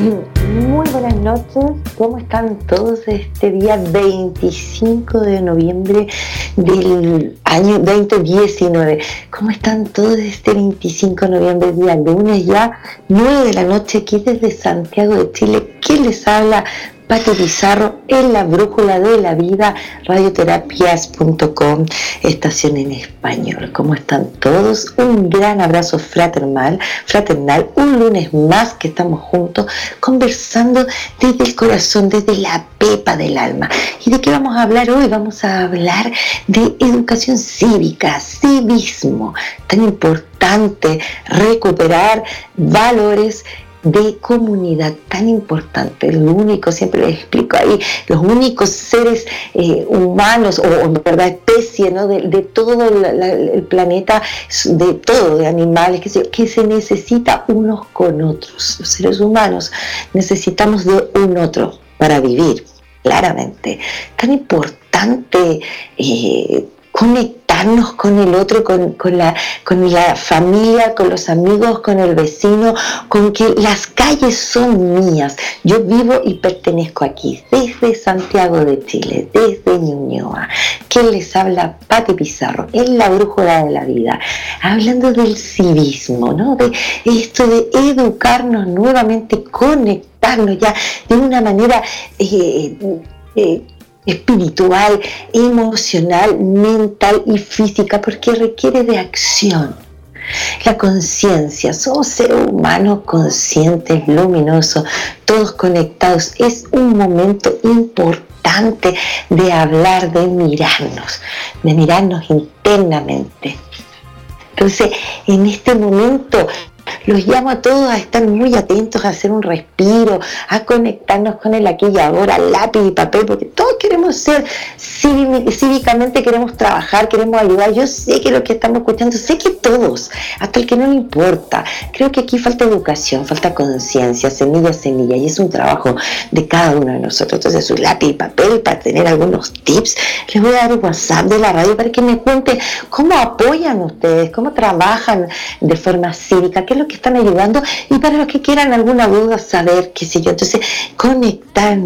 Muy buenas noches, ¿cómo están todos este día 25 de noviembre del año 2019? ¿Cómo están todos este 25 de noviembre, día lunes ya, 9 de la noche aquí desde Santiago de Chile? ¿Quién les habla? Pati Pizarro en la Brújula de la Vida, radioterapias.com, estación en español. ¿Cómo están todos? Un gran abrazo fraternal, fraternal, un lunes más que estamos juntos conversando desde el corazón, desde la pepa del alma. ¿Y de qué vamos a hablar hoy? Vamos a hablar de educación cívica, civismo, tan importante recuperar valores de comunidad tan importante, lo único, siempre les explico ahí, los únicos seres eh, humanos o en verdad especie ¿no? de, todo el planeta, de todo, de animales, que se, que se necesita unos con otros. Los seres humanos necesitamos de un otro para vivir, claramente. Tan importante eh, conectarnos con el otro, con, la, con la familia, con los amigos, con el vecino, con que las calles son mías. Yo vivo y pertenezco aquí, desde Santiago de Chile, desde Ñuñoa. ¿Quién les habla? Pati Pizarro, en la brújula de la vida, hablando del civismo, ¿no? De esto de educarnos nuevamente, conectarnos ya de una manera eh, eh, espiritual, emocional, mental y física, porque requiere de acción. La conciencia, somos seres humanos conscientes, luminosos, todos conectados. Es un momento importante de hablar, de mirarnos, de mirarnos internamente. Entonces, en este momento los llamo a todos a estar muy atentos, a hacer un respiro, a conectarnos con el aquí y ahora, lápiz y papel, porque todos queremos ser cívicamente, queremos trabajar, queremos ayudar. Yo sé que lo que estamos escuchando, sé que todos, hasta el que no le importa. Creo que aquí falta educación, falta conciencia, semilla, semilla, y es un trabajo de cada uno de nosotros. Entonces, su lápiz y papel para tener algunos tips. Les voy a dar un WhatsApp de la radio para que me cuenten cómo apoyan ustedes, cómo trabajan de forma cívica, qué es lo que están ayudando y para los que quieran alguna duda saber, qué sé yo, entonces conectar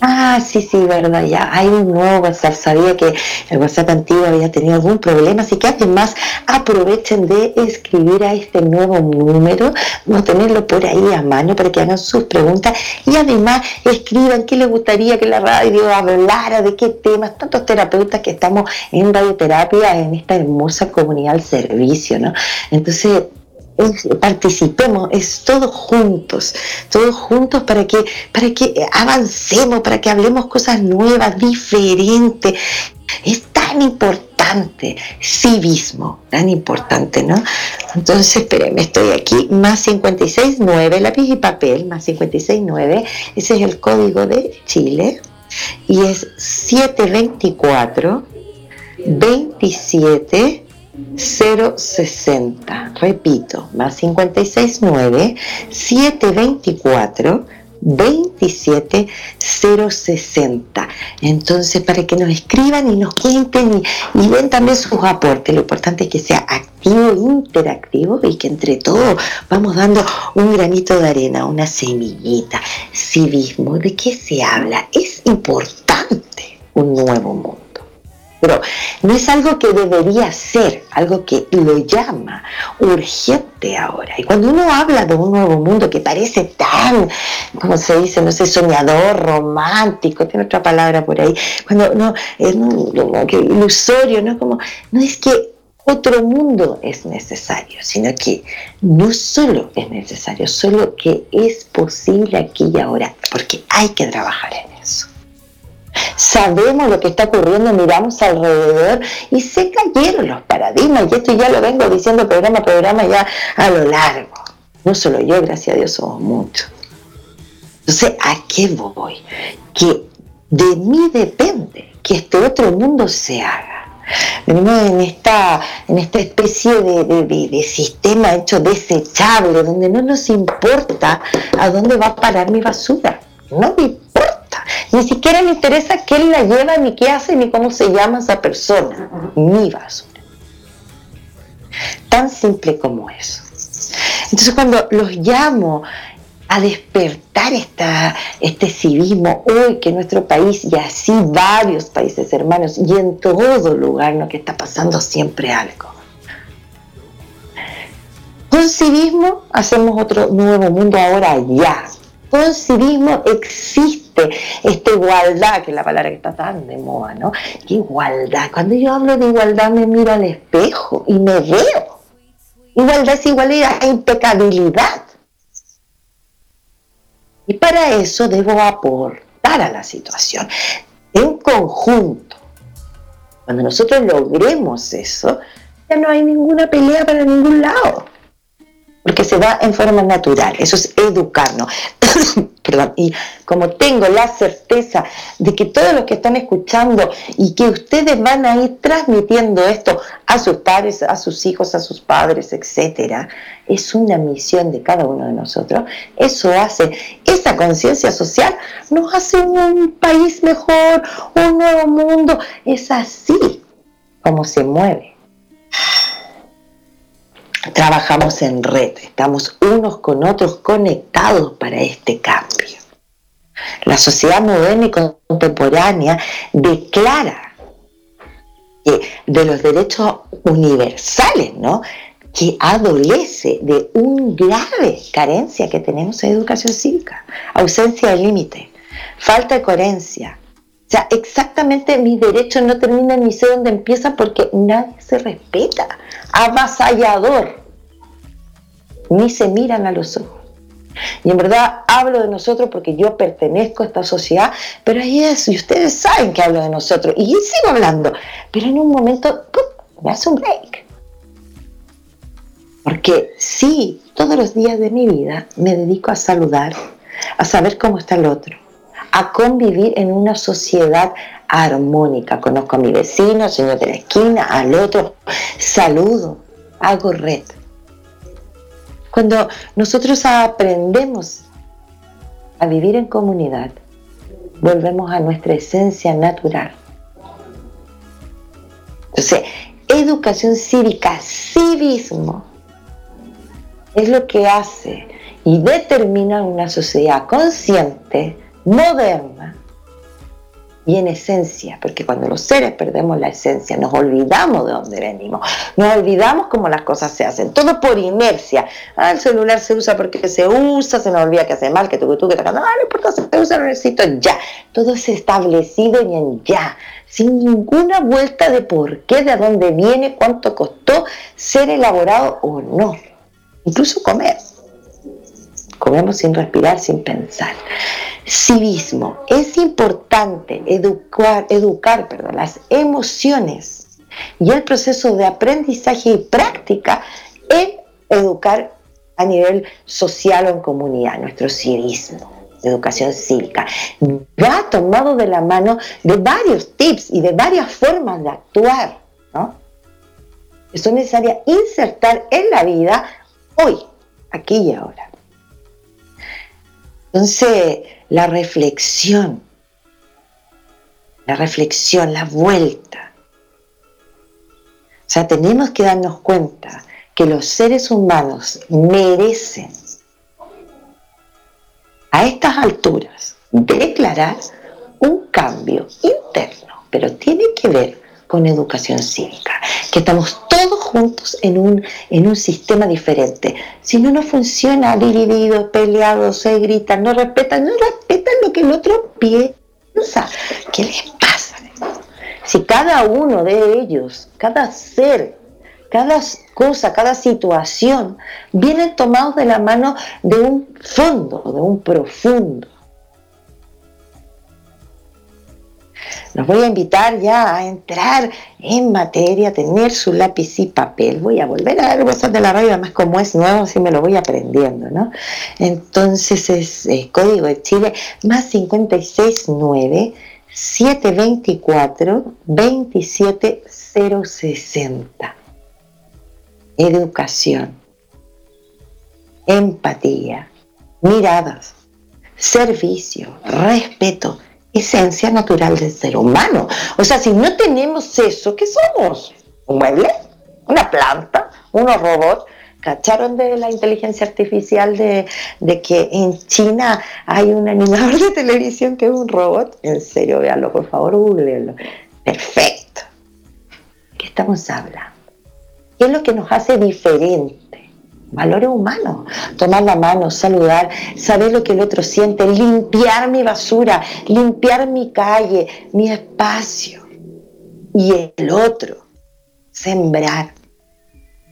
Ah, sí, sí, verdad, ya hay un nuevo WhatsApp. Sabía que el WhatsApp antiguo había tenido algún problema, así que además aprovechen de escribir a este nuevo número, a tenerlo por ahí a mano para que hagan sus preguntas y además escriban qué les gustaría que la radio hablara, de qué temas, tantos terapeutas que estamos en radioterapia en esta hermosa comunidad al servicio, ¿no? Entonces, participemos, es todos juntos, todos juntos para que, para que avancemos, para que hablemos cosas nuevas, diferentes. Es tan importante, civismo, tan importante, ¿no? Entonces, espérenme, estoy aquí, más 569, lápiz y papel, más 569, ese es el código de Chile, y es 724 27 060. Repito, más 569 724 27 060. Entonces, para que nos escriban y nos cuenten y, y, den también sus aportes, lo importante es que sea activo, interactivo y que entre todos vamos dando un granito de arena, una semillita. Civismo, ¿de qué se habla? Es importante un nuevo mundo. Pero no es algo que debería ser, algo que lo llama urgente ahora. Y cuando uno habla de un nuevo mundo que parece tan, como se dice, no sé, soñador, romántico, tiene otra palabra por ahí, cuando no, es como que ilusorio, ¿no? Como, no es que otro mundo es necesario, sino que no solo es necesario, solo que es posible aquí y ahora, porque hay que trabajar en eso sabemos lo que está ocurriendo, miramos alrededor y se cayeron los paradigmas. Y esto ya lo vengo diciendo programa a programa ya a lo largo. No solo yo, gracias a Dios, somos muchos. Entonces, ¿a qué voy? Que de mí depende que este otro mundo se haga. Venimos en esta, en esta especie de, de, sistema hecho desechable, donde no nos importa a dónde va a parar mi basura. No me importa. Ni siquiera me interesa quién la lleva, ni qué hace, ni cómo se llama esa persona. Mi basura. Tan simple como eso. Entonces cuando los llamo a despertar esta, este civismo hoy que nuestro país y así varios países hermanos y en todo lugar lo que está pasando siempre algo. Con civismo hacemos otro nuevo mundo ahora ya, con civismo existe esta igualdad, que es la palabra que está tan de moda, ¿no? ¿Qué igualdad? Cuando yo hablo de igualdad me miro al espejo y me veo. Igualdad es igualdad, impecabilidad. Y para eso debo aportar a la situación en conjunto. Cuando nosotros logremos eso, ya no hay ninguna pelea para ningún lado porque se va en forma natural, eso es educarnos. Perdón, y como tengo la certeza de que todos los que están escuchando y que ustedes van a ir transmitiendo esto a sus padres, a sus hijos, a sus padres, etcétera, es una misión de cada uno de nosotros. Eso hace, esa conciencia social nos hace un país mejor, un nuevo mundo. Es así como se mueve trabajamos en red, estamos unos con otros conectados para este cambio. La sociedad moderna y contemporánea declara que de los derechos universales, ¿no? que adolece de un grave carencia que tenemos en educación cívica, ausencia de límite, falta de coherencia. O sea, exactamente mis derechos no terminan ni sé dónde empiezan porque nadie se respeta avasallador, ni se miran a los ojos. Y en verdad hablo de nosotros porque yo pertenezco a esta sociedad, pero ahí es, y ustedes saben que hablo de nosotros, y sigo hablando, pero en un momento me hace un break. Porque sí, todos los días de mi vida me dedico a saludar, a saber cómo está el otro, a convivir en una sociedad armónica. Conozco a mi vecino, al señor de la esquina, al otro, saludo, hago red. Cuando nosotros aprendemos a vivir en comunidad, volvemos a nuestra esencia natural. Entonces, educación cívica, civismo, es lo que hace y determina una sociedad consciente, moderna, y en esencia, porque cuando los seres perdemos la esencia, nos olvidamos de dónde venimos, nos olvidamos cómo las cosas se hacen, todo por inercia. Ah, el celular se usa porque se usa, se nos olvida que hace mal, que tú, que tú, que no, no importa, se usa, lo necesito ya. Todo es establecido y en ya, sin ninguna vuelta de por qué, de dónde viene, cuánto costó ser elaborado o no. Incluso comer. Comemos sin respirar, sin pensar civismo. Es importante educar, educar perdón, las emociones y el proceso de aprendizaje y práctica en educar a nivel social o en comunidad, nuestro civismo. educación cívica. Va tomado de la mano de varios tips y de varias formas de actuar, ¿no? Que son necesarias insertar en la vida hoy, aquí y ahora. Entonces, la reflexión, la reflexión, la vuelta. O sea, tenemos que darnos cuenta que los seres humanos merecen a estas alturas declarar un cambio interno, pero tiene que ver con educación cívica, que estamos juntos en un, en un sistema diferente. Si no, no funciona dividido, peleado, se gritan, no respetan, no respetan lo que el otro piensa. ¿Qué les pasa? Si cada uno de ellos, cada ser, cada cosa, cada situación, vienen tomados de la mano de un fondo, de un profundo. Los voy a invitar ya a entrar en materia, a tener su lápiz y papel. Voy a volver a ver cosas de la radio, además como es nuevo, así me lo voy aprendiendo, ¿no? Entonces es Código de Chile más 569 724 27060 educación, empatía, miradas, servicio, respeto, esencia natural del ser humano. O sea, si no tenemos eso, ¿qué somos? ¿Un mueble? ¿Una planta? ¿Unos robots? ¿Cacharon de la inteligencia artificial de, que en China hay un animador de televisión que es un robot? En serio, véanlo, por favor, googleenlo. Perfecto. ¿Qué estamos hablando? ¿Qué es lo que nos hace diferente? Valores humanos. Tomar la mano, saludar, saber lo que el otro siente, limpiar mi basura, limpiar mi calle, mi espacio. Y el otro, sembrar,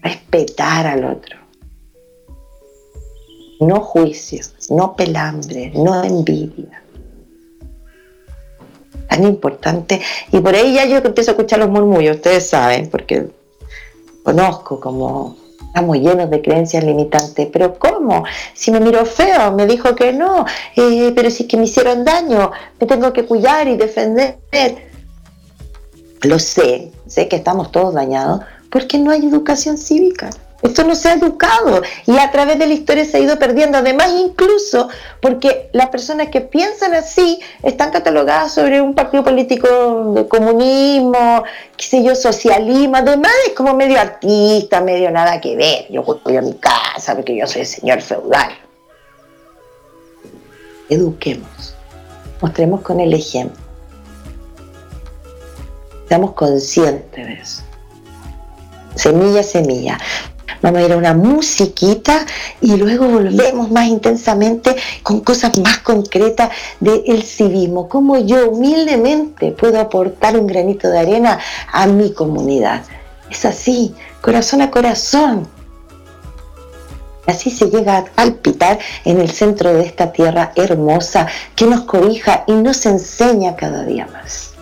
respetar al otro. No juicio, no pelambre, no envidia. Tan importante. Y por ahí ya yo empiezo a escuchar los murmullos, ustedes saben, porque conozco como estamos llenos de creencias limitantes, pero ¿cómo? Si me miró feo, me dijo que no, eh, pero si que me hicieron daño, me tengo que cuidar y defender. Lo sé, sé que estamos todos dañados porque no hay educación cívica. Esto no se ha educado y a través de la historia se ha ido perdiendo. Además, incluso porque las personas que piensan así están catalogadas sobre un partido político de comunismo, qué sé yo, socialismo. Además, es como medio artista, medio nada que ver. Yo voy a mi casa porque yo soy el señor feudal. Eduquemos, mostremos con el ejemplo. Seamos conscientes de eso semilla, semilla. Vamos a ir a una musiquita y luego volvemos más intensamente con cosas más concretas del civismo. Cómo yo humildemente puedo aportar un granito de arena a mi comunidad. Es así, corazón a corazón. Así se llega a palpitar en el centro de esta tierra hermosa que nos cobija y nos enseña cada día más.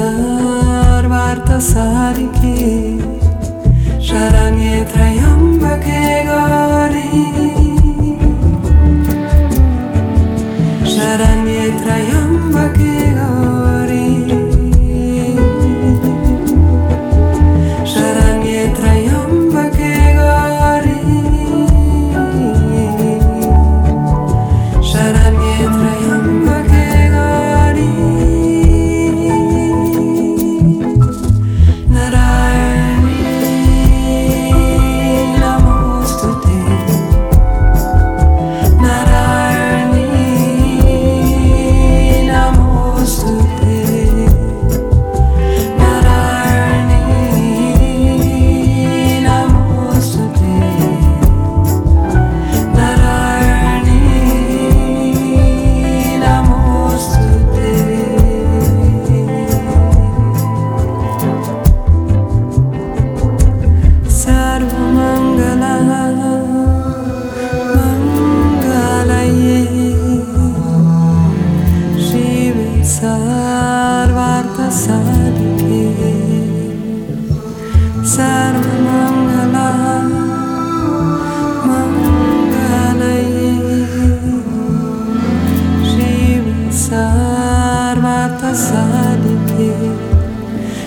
सर्वार्थसारिके शरण्ये त्रयम्बके गा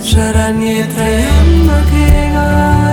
sarà niente a chi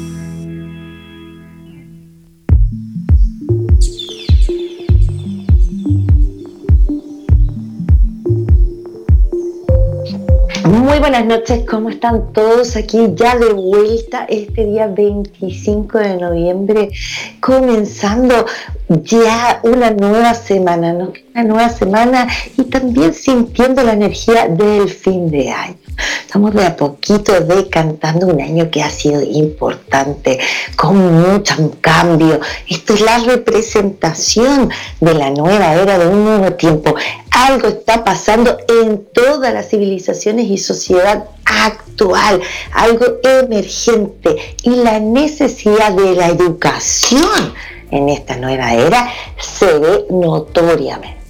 Muy buenas noches, ¿cómo están todos aquí ya de vuelta este día 25 de noviembre, comenzando ya una nueva semana, ¿no? Una nueva semana y también sintiendo la energía del fin de año. Estamos de a poquito decantando un año que ha sido importante, con mucho cambio. Esto es la representación de la nueva era, de un nuevo tiempo. Algo está pasando en todas las civilizaciones y sociedad actual, algo emergente y la necesidad de la educación en esta nueva era se ve notoriamente.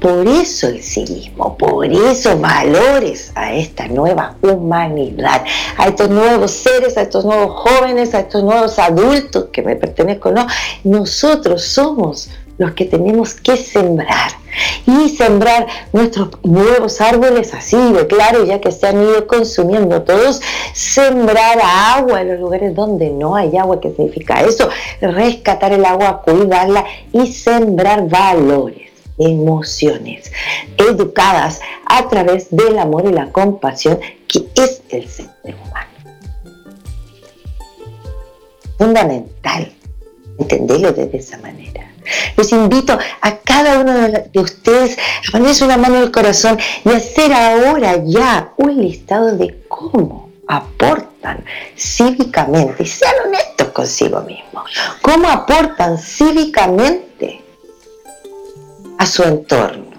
Por eso el civismo, por eso valores a esta nueva humanidad, a estos nuevos seres, a estos nuevos jóvenes, a estos nuevos adultos que me pertenezco, no, nosotros somos los que tenemos que sembrar y sembrar nuestros nuevos árboles así de claro, ya que se han ido consumiendo todos, sembrar agua en los lugares donde no hay agua, ¿qué significa eso? Rescatar el agua, cuidarla y sembrar valores emociones educadas a través del amor y la compasión que es el ser humano. Fundamental entenderlo de esa manera. Los invito a cada uno de ustedes a ponerse una mano en el corazón y hacer ahora ya un listado de cómo aportan cívicamente, y sean honestos consigo mismos, cómo aportan cívicamente a su entorno.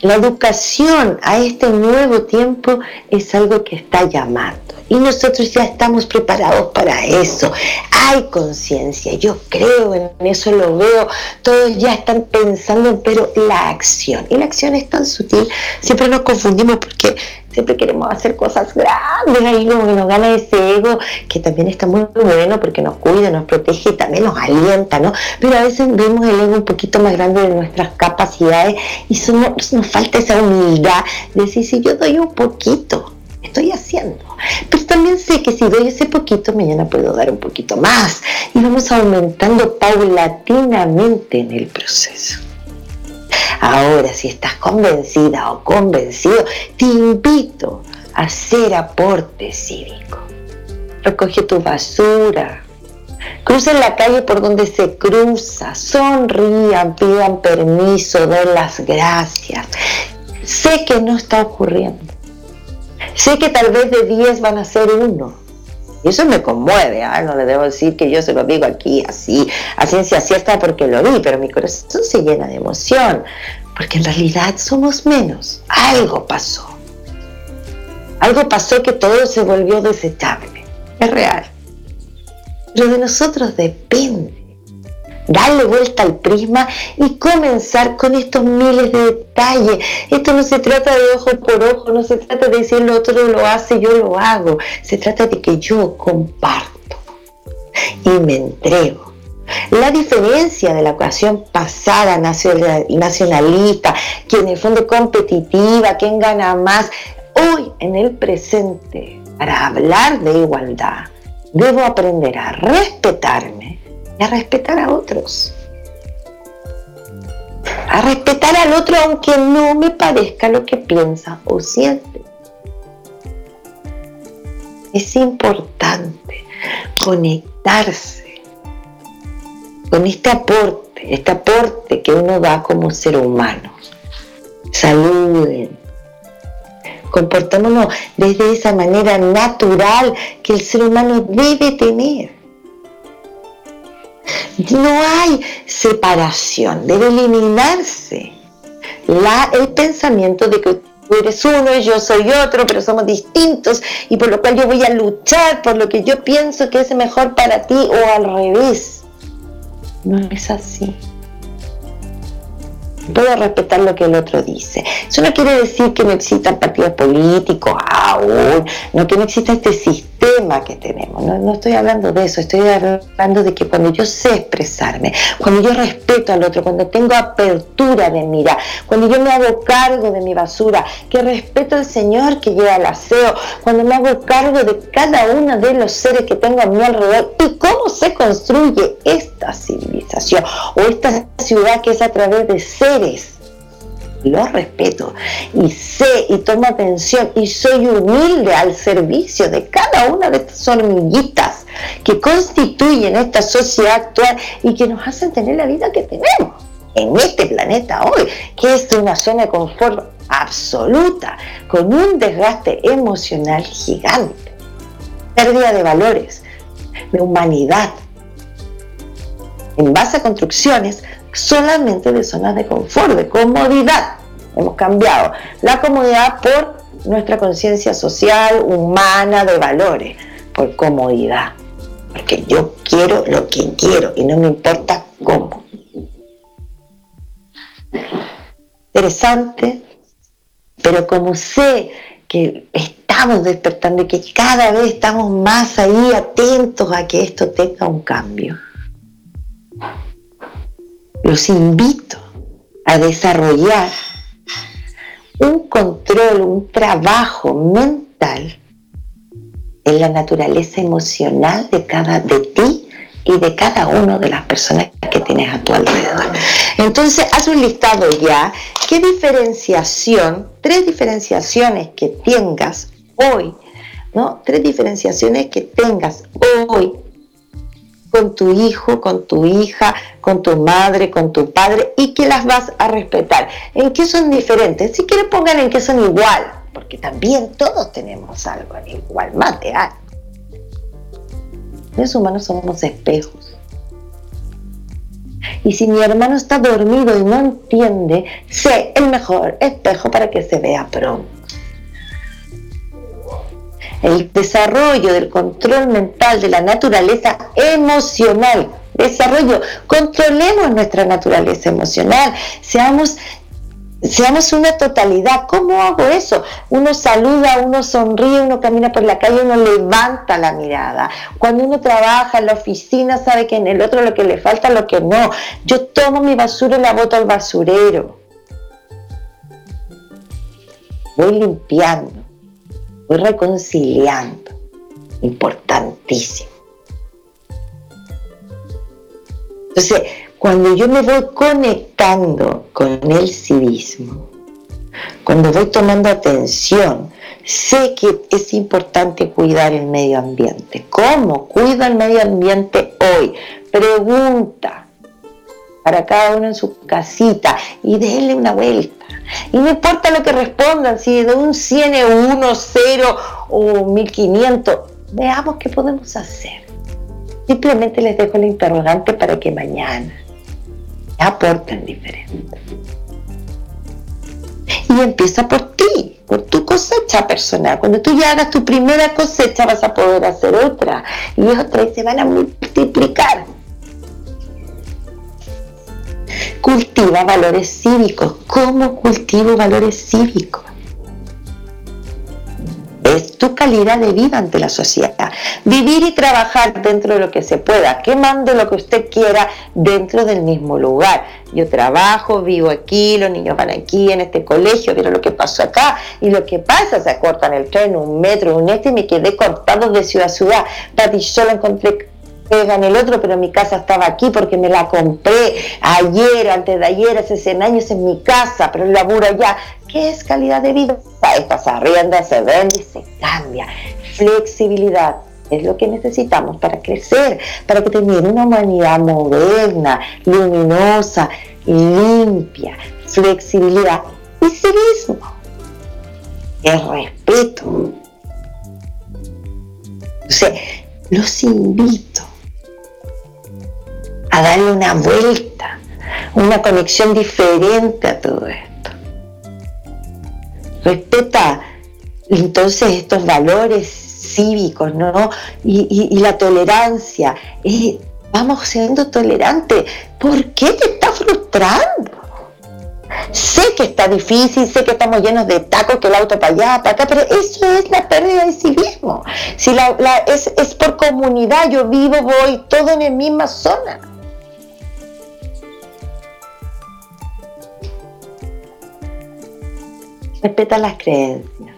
La educación a este nuevo tiempo es algo que está llamando. Y nosotros ya estamos preparados para eso. Hay conciencia, yo creo en eso, lo veo, todos ya están pensando, pero la acción, y la acción es tan sutil, siempre nos confundimos porque siempre queremos hacer cosas grandes, ahí como que nos gana ese ego, que también está muy bueno porque nos cuida, nos protege y también nos alienta, ¿no? Pero a veces vemos el ego un poquito más grande de nuestras capacidades y somos, nos falta esa humildad de decir, si yo doy un poquito, estoy haciendo. Pero también sé que si doy ese poquito, mañana puedo dar un poquito más. Y vamos aumentando paulatinamente en el proceso. Ahora, si estás convencida o convencido, te invito a hacer aporte cívico. Recoge tu basura. Crucen la calle por donde se cruza. Sonrían, pidan permiso, den las gracias. Sé que no está ocurriendo. Sé que tal vez de 10 van a ser uno. Y eso me conmueve, ¿ah? no le debo decir que yo se lo digo aquí así, a ciencia cierta porque lo vi, pero mi corazón se llena de emoción, porque en realidad somos menos. Algo pasó. Algo pasó que todo se volvió desechable. Es real. Pero de nosotros depende darle vuelta al prisma y comenzar con estos miles de detalles. Esto no se trata de ojo por ojo, no se trata de decir lo otro lo hace, yo lo hago. Se trata de que yo comparto y me entrego. La diferencia de la ocasión pasada nacionalista, que en el fondo competitiva, quién gana más, hoy en el presente, para hablar de igualdad, debo aprender a respetarme a respetar a otros. A respetar al otro aunque no me parezca lo que piensa o siente. Es importante conectarse con este aporte, este aporte que uno da como ser humano. Saluden, comportémonos desde esa manera natural que el ser humano debe tener. No hay separación, debe eliminarse la, el pensamiento de que tú eres uno y yo soy otro, pero somos distintos y por lo cual yo voy a luchar por lo que yo pienso que es mejor para ti o al revés. No es así. Puedo respetar lo que el otro dice. Eso no quiere decir que no existan partidos políticos aún, no que no exista este sistema que tenemos. No, no, estoy hablando de eso, estoy hablando de que cuando yo sé expresarme, cuando yo respeto al otro, cuando tengo apertura de mirar, cuando yo me hago cargo de mi basura, que respeto al Señor que lleva el aseo, cuando me hago cargo de cada uno de los seres que tengo a mi alrededor y cómo se construye esta civilización o esta ciudad que es a través de seres los respeto y sé y tomo atención y soy humilde al servicio de cada una de estas hormiguitas que constituyen esta sociedad actual y que nos hacen tener la vida que tenemos en este planeta hoy, que es una zona de confort absoluta, con un desgaste emocional gigante, pérdida de valores, de humanidad, en base a construcciones solamente de zonas de confort, de comodidad. Hemos cambiado la comodidad por nuestra conciencia social, humana, de valores, por comodidad. Porque yo quiero lo que quiero y no me importa cómo. Interesante, pero como sé que estamos despertando y que cada vez estamos más ahí atentos a que esto tenga un cambio, los invito a desarrollar un control, un trabajo mental en la naturaleza emocional de cada de ti y de cada una de las personas que tienes a tu alrededor. Entonces, haz un listado ya. ¿Qué diferenciación, tres diferenciaciones que tengas hoy, ¿no? Tres diferenciaciones que tengas hoy con tu hijo, con tu hija, con tu madre, con tu padre y que las vas a respetar. ¿En qué son diferentes? Si quieres pongan en qué son igual, porque también todos tenemos algo en igual, mate, ah. Los humanos somos espejos. Y si mi hermano está dormido y no entiende, sé el mejor espejo para que se vea pronto. El desarrollo del control mental de la naturaleza emocional. Desarrollo, controlemos nuestra naturaleza emocional, seamos seamos una totalidad. ¿Cómo hago eso? Uno saluda, uno sonríe, uno camina por la calle, uno levanta la mirada. Cuando uno trabaja en la oficina, sabe que en el otro lo que le falta, lo que no. Yo tomo mi basura y la boto al basurero. Voy limpiando, voy reconciliando. Importantísimo. Entonces, cuando yo me voy conectando con el civismo, cuando voy tomando atención, sé que es importante cuidar el medio ambiente. ¿Cómo cuida el medio ambiente hoy? Pregunta para cada uno en su casita y déle una vuelta. Y no importa lo que respondan, si de un 100 es 1, 0 o 1500, veamos qué podemos hacer. Simplemente les dejo la interrogante para que mañana aporten diferente. Y empieza por ti, por tu cosecha personal. Cuando tú ya hagas tu primera cosecha vas a poder hacer otra y otra y se van a multiplicar. Cultiva valores cívicos. ¿Cómo cultivo valores cívicos? es tu calidad de vida ante la sociedad. Vivir y trabajar dentro de lo que se pueda, quemando lo que usted quiera dentro del mismo lugar. Yo trabajo, vivo aquí, los niños van aquí en este colegio, vieron lo que pasó acá y lo que pasa, se acortan el tren un metro, un este y me quedé cortado de ciudad a ciudad. Pati, yo lo encontré pega en el otro, pero mi casa estaba aquí porque me la compré ayer, antes de ayer, hace 100 años en mi casa, pero el laburo allá. ¿Qué es calidad de vida? Esta se arrienda, se vende y se cambia. Flexibilidad es lo que necesitamos para crecer, para que tengamos una humanidad moderna, luminosa, limpia, flexibilidad y civismo. El respeto. Entonces, los invito a darle una vuelta, una conexión diferente a todo esto. Respeta entonces estos valores cívicos, ¿no? Y, la tolerancia. vamos siendo tolerantes. ¿Por qué te está frustrando? Sé que está difícil, sé que estamos llenos de tacos, que el auto para allá, para acá, pero eso es la pérdida de civismo. Si es por comunidad, yo vivo, voy todo en la misma zona. Respeta las creencias.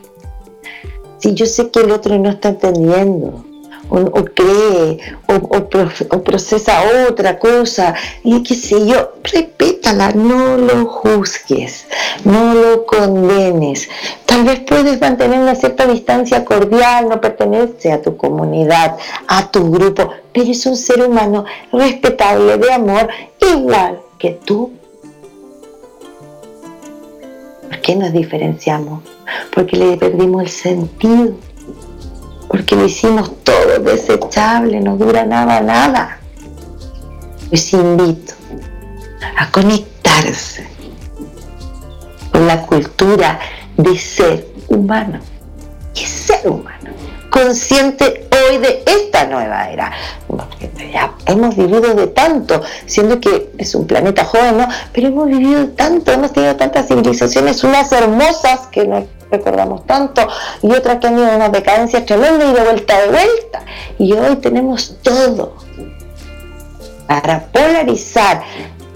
Si yo sé que el otro no está entendiendo, o, cree, o, procesa otra cosa, y qué sé yo, respétala, no lo juzgues, no lo condenes. Tal vez puedes mantener una cierta distancia cordial, no pertenece a tu comunidad, a tu grupo, pero es un ser humano respetable, de amor, igual que tú qué nos diferenciamos? Porque le perdimos el sentido. Porque lo hicimos todo desechable, no dura nada, nada. Les invito a conectarse con la cultura de ser humano. ¿Qué es ser humano? Consciente hoy de esta nueva era. Hemos vivido de tanto, siendo que es un planeta joven. Pero hemos vivido tanto, hemos tenido tantas civilizaciones, unas hermosas que no recordamos tanto y otras que han ido en una decadencia tremenda y de vuelta de vuelta. Y hoy tenemos todo para polarizar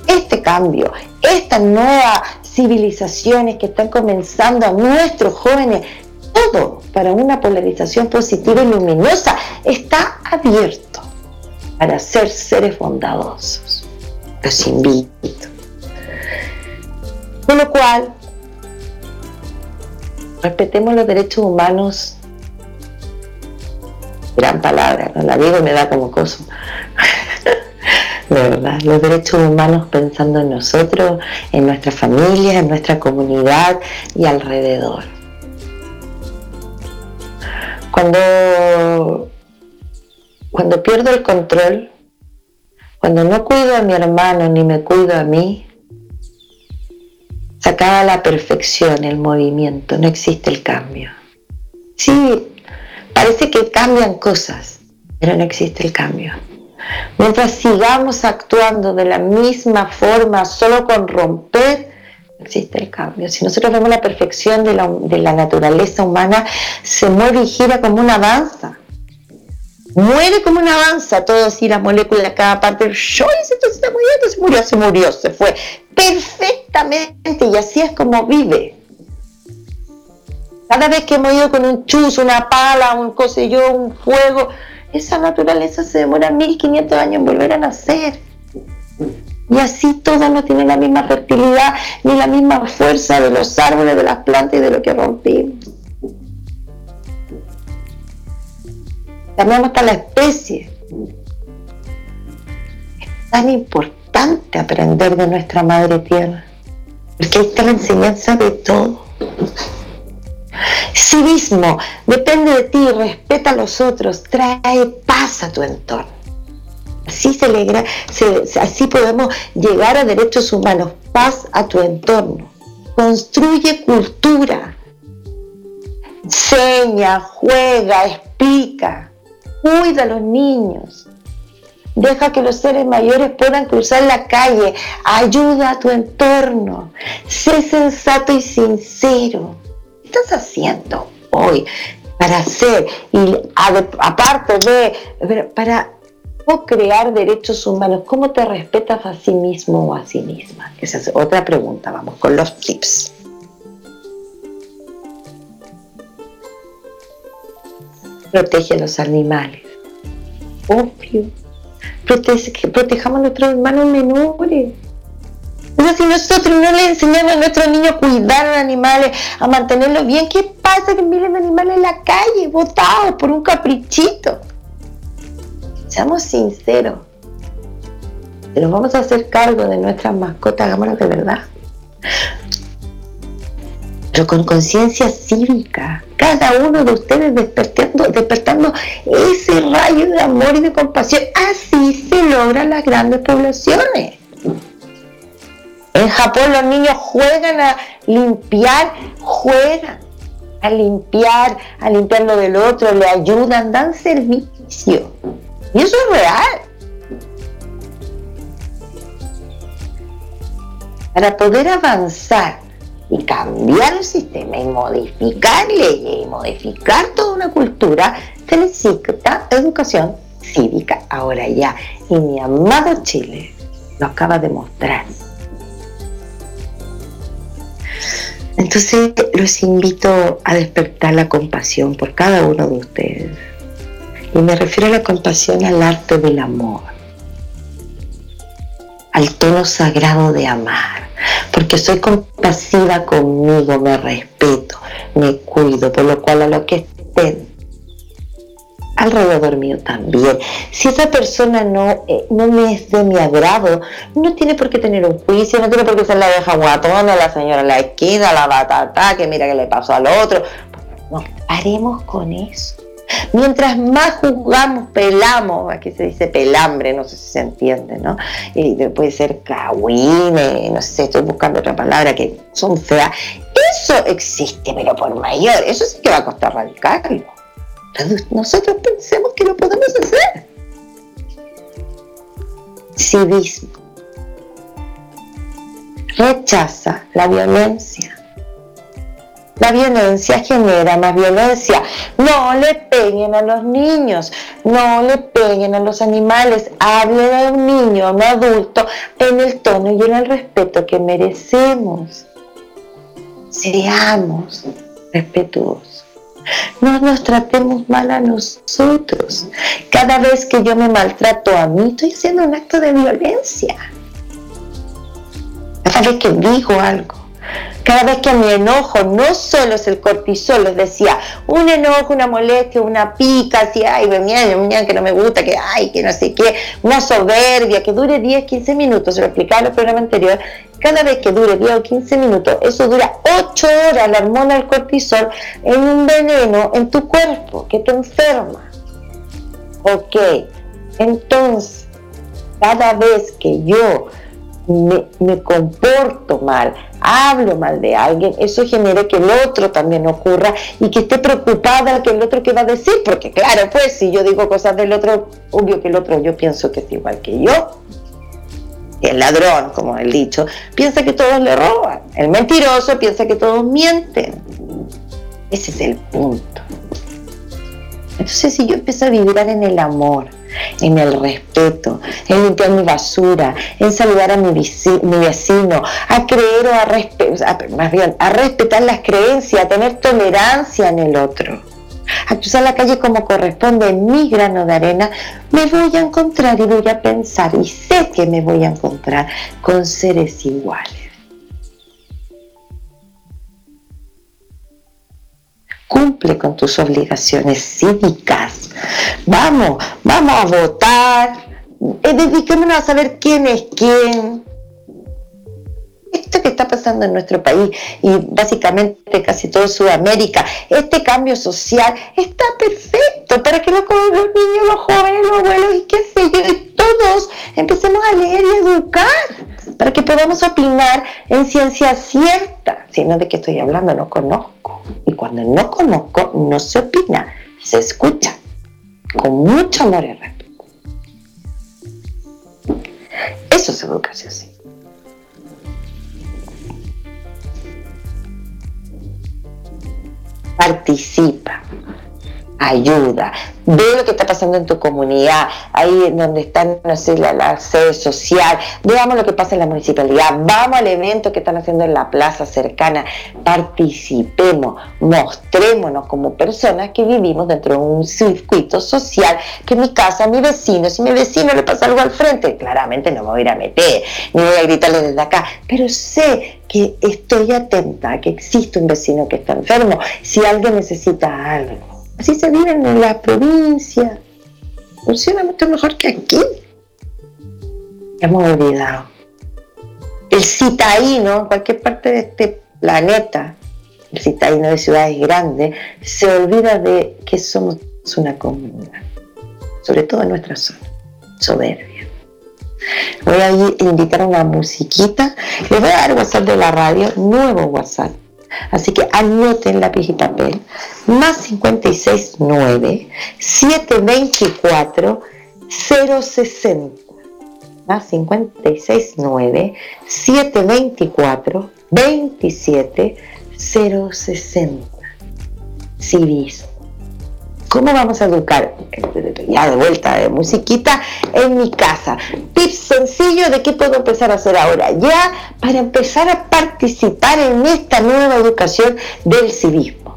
este cambio, estas nuevas civilizaciones que están comenzando a nuestros jóvenes, todo para una polarización positiva y luminosa está abierto para ser seres bondadosos. Los invito. Con lo cual, respetemos los derechos humanos. Gran palabra, no la digo me da como cosa. De verdad, los derechos humanos pensando en nosotros, en nuestra familia, en nuestra comunidad y alrededor. Cuando, cuando pierdo el control, cuando no cuido a mi hermano ni me cuido a mí, se acaba la perfección, el movimiento, no existe el cambio. Sí, parece que cambian cosas, pero no existe el cambio. Mientras sigamos actuando de la misma forma, solo con romper, existe el cambio. Si nosotros vemos la perfección de la, de la naturaleza humana, se mueve y gira como una danza. Muere como una danza, todo así, las moléculas, cada parte, ¡Shoy! se está muriendo, se murió, se murió, se fue. Perfectamente, y así es como vive. Cada vez que hemos ido con un chus, una pala, un yo, un fuego, esa naturaleza se demora 1500 años en volver a nacer. Y así todo no tiene la misma fertilidad ni la misma fuerza de los árboles, de las plantas y de lo que rompimos. Cambiamos hasta la especie. Es tan importante aprender de nuestra madre tierra, porque ahí está la enseñanza de todo. Civismo, depende de ti, respeta a los otros, trae paz a tu entorno. Así, se alegra, así podemos llegar a derechos humanos, paz a tu entorno. Construye cultura. Enseña, juega, explica. Cuida a los niños. Deja que los seres mayores puedan cruzar la calle. Ayuda a tu entorno. Sé sensato y sincero. ¿Qué estás haciendo hoy para hacer y aparte de para crear derechos humanos? ¿Cómo te respetas a sí mismo o a sí misma? Esa es otra pregunta. Vamos con los tips. Protege a los animales. Obvio. Protege, protejamos a nuestros hermanos menores. O sea, si nosotros no le enseñamos a nuestros niños a cuidar a los animales, a mantenerlos bien, ¿qué pasa que miren animales en la calle, botados por un caprichito? Seamos sinceros. Si nos vamos a hacer cargo de nuestras mascotas, hagámoslo de verdad. Pero con conciencia cívica. Cada uno de ustedes despertando, despertando ese rayo de amor y de compasión. Así se logran las grandes poblaciones. En Japón los niños juegan a limpiar, juegan a limpiar, a limpiar lo del otro, le ayudan, dan servicio. Y eso es real. Para poder avanzar y cambiar el sistema y modificar leyes y modificar toda una cultura, se necesita educación cívica ahora ya. Y mi amado Chile lo acaba de mostrar. Entonces los invito a despertar la compasión por cada uno de ustedes. Y me refiero a la compasión al arte del amor, al tono sagrado de amar, porque soy compasiva conmigo, me respeto, me cuido, por lo cual a lo que estén alrededor mío también. Si esa persona no, eh, no me es de mi agrado, no tiene por qué tener un juicio, no tiene por qué ser la vieja guatona, la señora en la esquina, la batata, que mira que le pasó al otro. No, paremos con eso. Mientras más juzgamos, pelamos, aquí se dice pelambre, no sé si se entiende, ¿no? Y puede ser cahuine, no sé, estoy buscando otra palabra que son feas. Eso existe, pero por mayor, eso sí que va a costar radicarlo. Nosotros pensemos que lo podemos hacer. Civismo. Rechaza la violencia la violencia genera más violencia. No le peguen a los niños, no le peguen a los animales. Hablen a un niño, a un adulto, en el tono y en el respeto que merecemos. Seamos respetuosos. No nos tratemos mal a nosotros. Cada vez que yo me maltrato a mí, estoy haciendo un acto de violencia. Cada vez que digo algo cada vez que me enojo, no solo es el cortisol, les decía, un enojo, una molestia, una pica, así, ay, que no me gusta, que ay, que no sé qué, una soberbia, que dure 10, 15 minutos, se lo explicaba en el programa anterior, cada vez que dure 10 o 15 minutos, eso dura 8 horas, la hormona del cortisol, en un veneno en tu cuerpo que te enferma. Ok, entonces, cada vez que yo me, comporto mal, hablo mal de alguien, eso genera que el otro también ocurra y que esté preocupada que el otro que va a decir, porque claro, pues si yo digo cosas del otro, obvio que el otro yo pienso que es igual que yo. El ladrón, como el dicho, piensa que todos le roban. El mentiroso piensa que todos mienten. Ese es el punto. Entonces, si yo empiezo a vibrar en el amor, en el respeto, en limpiar mi basura, en saludar a mi, vecino, a creer o a bien, a respetar las creencias, a tener tolerancia en el otro, a cruzar la calle como corresponde en mi grano de arena, me voy a encontrar y voy a pensar, y sé que me voy a encontrar con seres iguales. Cumple con tus obligaciones cívicas. Vamos, vamos a votar. Eh, dediquémonos a saber quién es quién. Esto que está pasando en nuestro país y básicamente casi todo Sudamérica, este cambio social está perfecto para que los, los niños, los jóvenes, los abuelos y qué sé yo, todos empecemos a leer y educar para que podamos opinar en ciencia cierta. Si no de qué estoy hablando, no conozco. Y cuando no conozco, no se opina, se escucha con mucho amor y respeto. Eso es educación, sí. Participa ayuda, ve lo que está pasando en tu comunidad, ahí donde están, no sé, la, la, sede social, veamos lo que pasa en la municipalidad, vamos al evento que están haciendo en la plaza cercana, participemos, mostrémonos como personas que vivimos dentro de un circuito social, que mi casa, mi vecino, si mi vecino le pasa algo al frente, claramente no me voy a ir a meter, ni voy a gritarle desde acá, pero sé que estoy atenta, que existe un vecino que está enfermo, si alguien necesita algo Así se viven en la provincia. Funciona mucho mejor que aquí. Hemos olvidado. El citaíno, en cualquier parte de este planeta, el citaíno de ciudades grandes, se olvida de que somos una comunidad, sobre todo en nuestra zona, soberbia. Voy a invitar una musiquita, les voy a dar WhatsApp de la radio, nuevo WhatsApp, Así que anoten lápiz y papel. Más 569 724 060. Más 569 724 27 060. Civismo. ¿Cómo vamos a educar? Ya de vuelta de musiquita en mi casa. Tips sencillos de qué puedo empezar a hacer ahora ya para empezar a participar en esta nueva educación del civismo.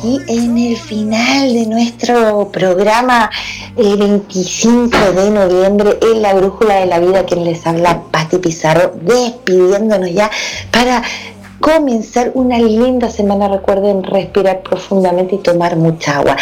Aquí en el final de nuestro programa el 25 de noviembre en la Brújula de la Vida, quien les habla Pati Pizarro, despidiéndonos ya para comenzar una linda semana. Recuerden respirar profundamente y tomar mucha agua.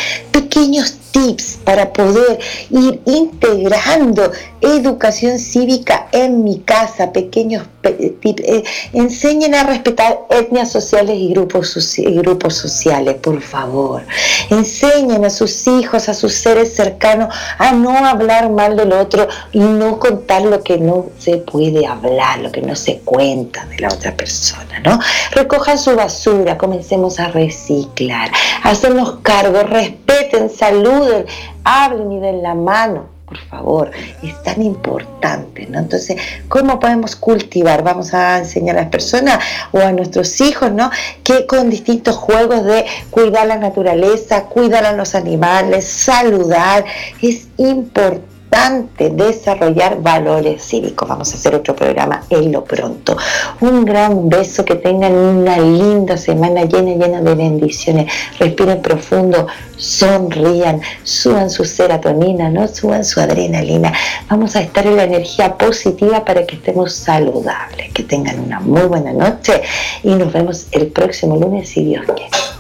Pequeños tips para poder ir integrando educación cívica en mi casa, pequeños pe- tips. Eh, enseñen a respetar etnias sociales y grupos, y grupos sociales, por favor. Enseñen a sus hijos, a sus seres cercanos, a no hablar mal del otro y no contar lo que no se puede hablar, lo que no se cuenta de la otra persona, ¿no? Recojan su basura, comencemos a reciclar, hacernos cargo, respeten, saluden, hablen y den la mano por favor, es tan importante, ¿no? Entonces, ¿cómo podemos cultivar? Vamos a enseñar a las personas o a nuestros hijos, ¿no? Que con distintos juegos de cuidar la naturaleza, cuidar a los animales, saludar, es importante desarrollar valores cívicos. Vamos a hacer otro programa en lo pronto. Un gran beso, que tengan una linda semana llena, llena de bendiciones. Respiren profundo, sonrían, suban su serotonina, no suban su adrenalina. Vamos a estar en la energía positiva para que estemos saludables. Que tengan una muy buena noche y nos vemos el próximo lunes si Dios quiere.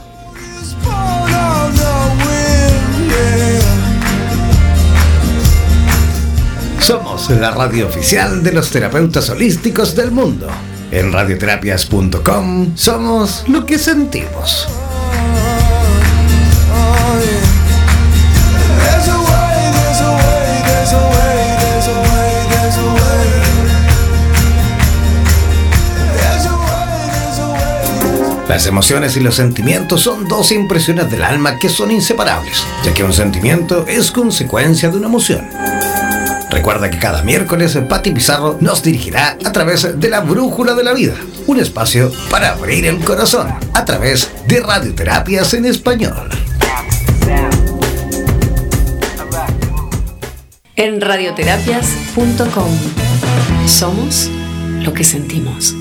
Somos la radio oficial de los terapeutas holísticos del mundo. En radioterapias.com somos lo que sentimos. Las emociones y los sentimientos son dos impresiones del alma que son inseparables, ya que un sentimiento es consecuencia de una emoción. Recuerda que cada miércoles Patti Pizarro nos dirigirá a través de la brújula de la vida, un espacio para abrir el corazón a través de radioterapias en español. En radioterapias.com somos lo que sentimos.